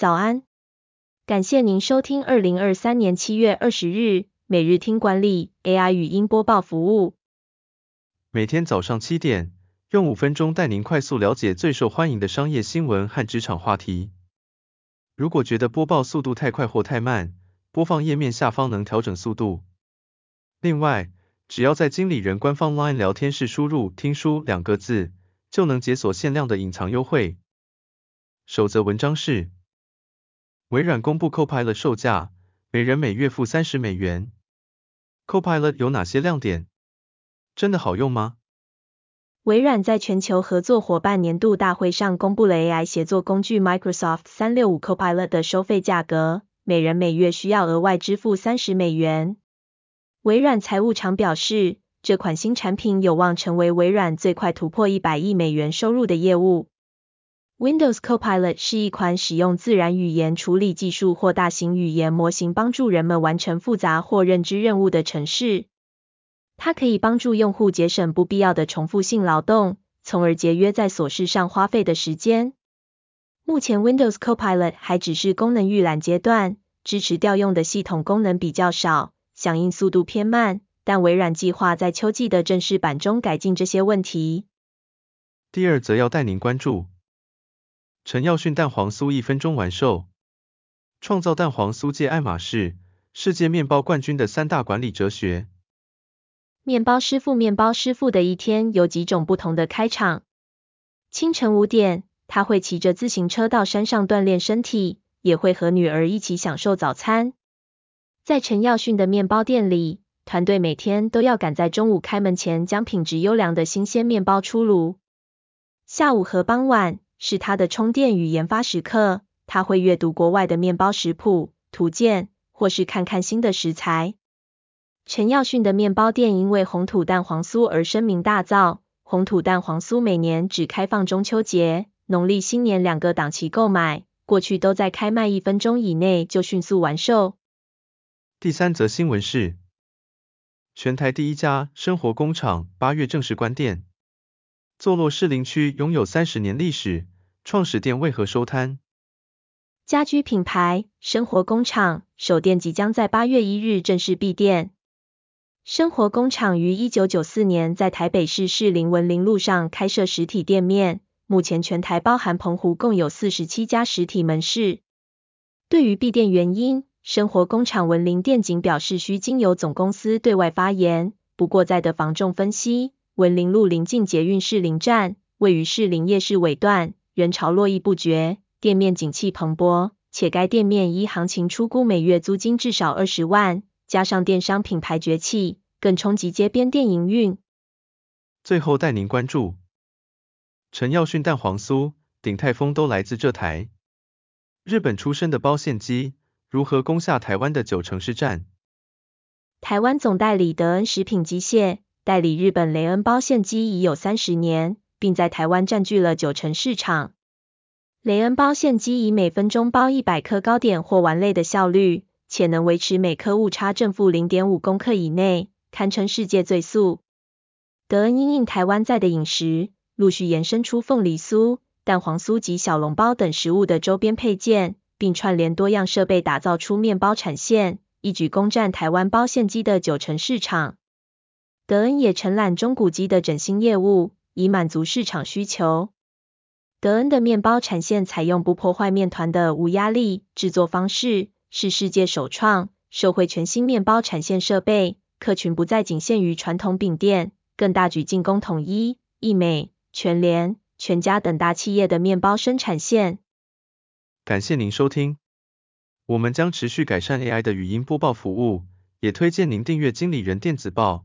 早安，感谢您收听二零二三年七月二十日每日听管理 AI 语音播报服务。每天早上七点，用五分钟带您快速了解最受欢迎的商业新闻和职场话题。如果觉得播报速度太快或太慢，播放页面下方能调整速度。另外，只要在经理人官方 LINE 聊天室输入“听书”两个字，就能解锁限量的隐藏优惠。首则文章是：微软公布 Copilot 售价，每人每月付三十美元。Copilot 有哪些亮点？真的好用吗？微软在全球合作伙伴年度大会上公布了 AI 协作工具 Microsoft 365 Copilot 的收费价格，每人每月需要额外支付三十美元。微软财务长表示，这款新产品有望成为微软最快突破一百亿美元收入的业务。Windows Copilot 是一款使用自然语言处理技术或大型语言模型帮助人们完成复杂或认知任务的程式。它可以帮助用户节省不必要的重复性劳动，从而节约在琐事上花费的时间。目前 Windows Copilot 还只是功能预览阶段，支持调用的系统功能比较少。响应速度偏慢，但微软计划在秋季的正式版中改进这些问题。第二则要带您关注，陈耀迅蛋黄酥一分钟完售，创造蛋黄酥界爱马仕，世界面包冠军的三大管理哲学。面包师傅，面包师傅的一天有几种不同的开场。清晨五点，他会骑着自行车到山上锻炼身体，也会和女儿一起享受早餐。在陈耀迅的面包店里，团队每天都要赶在中午开门前将品质优良的新鲜面包出炉。下午和傍晚是他的充电与研发时刻，他会阅读国外的面包食谱、图鉴，或是看看新的食材。陈耀迅的面包店因为红土蛋黄酥而声名大噪。红土蛋黄酥每年只开放中秋节、农历新年两个档期购买，过去都在开卖一分钟以内就迅速完售。第三则新闻是，全台第一家生活工厂八月正式关店，坐落士林区，拥有三十年历史，创始店为何收摊？家居品牌生活工厂首店即将在八月一日正式闭店。生活工厂于一九九四年在台北市士林文林路上开设实体店面，目前全台包含澎湖共有四十七家实体门市。对于闭店原因，生活工厂文林店仅表示需经由总公司对外发言，不过在的房仲分析，文林路临近捷运士林站，位于士林夜市尾段，人潮络绎不绝，店面景气蓬勃，且该店面依行情出估每月租金至少二十万，加上电商品牌崛起，更冲击街边店营运。最后带您关注，陈耀迅蛋黄酥、鼎泰丰都来自这台日本出身的包馅机。如何攻下台湾的九成市占？台湾总代理德恩食品机械代理日本雷恩包馅机已有三十年，并在台湾占据了九成市场。雷恩包馅机以每分钟包一百颗糕点或丸类的效率，且能维持每颗误差正负零点五公克以内，堪称世界最速。德恩因应台湾在的饮食，陆续延伸出凤梨酥、蛋黄酥及小笼包等食物的周边配件。并串联多样设备，打造出面包产线，一举攻占台湾包馅机的九成市场。德恩也承揽中古机的整新业务，以满足市场需求。德恩的面包产线采用不破坏面团的无压力制作方式，是世界首创，社会全新面包产线设备，客群不再仅限于传统饼店，更大举进攻统一、易美、全联、全家等大企业的面包生产线。感谢您收听，我们将持续改善 AI 的语音播报服务，也推荐您订阅经理人电子报，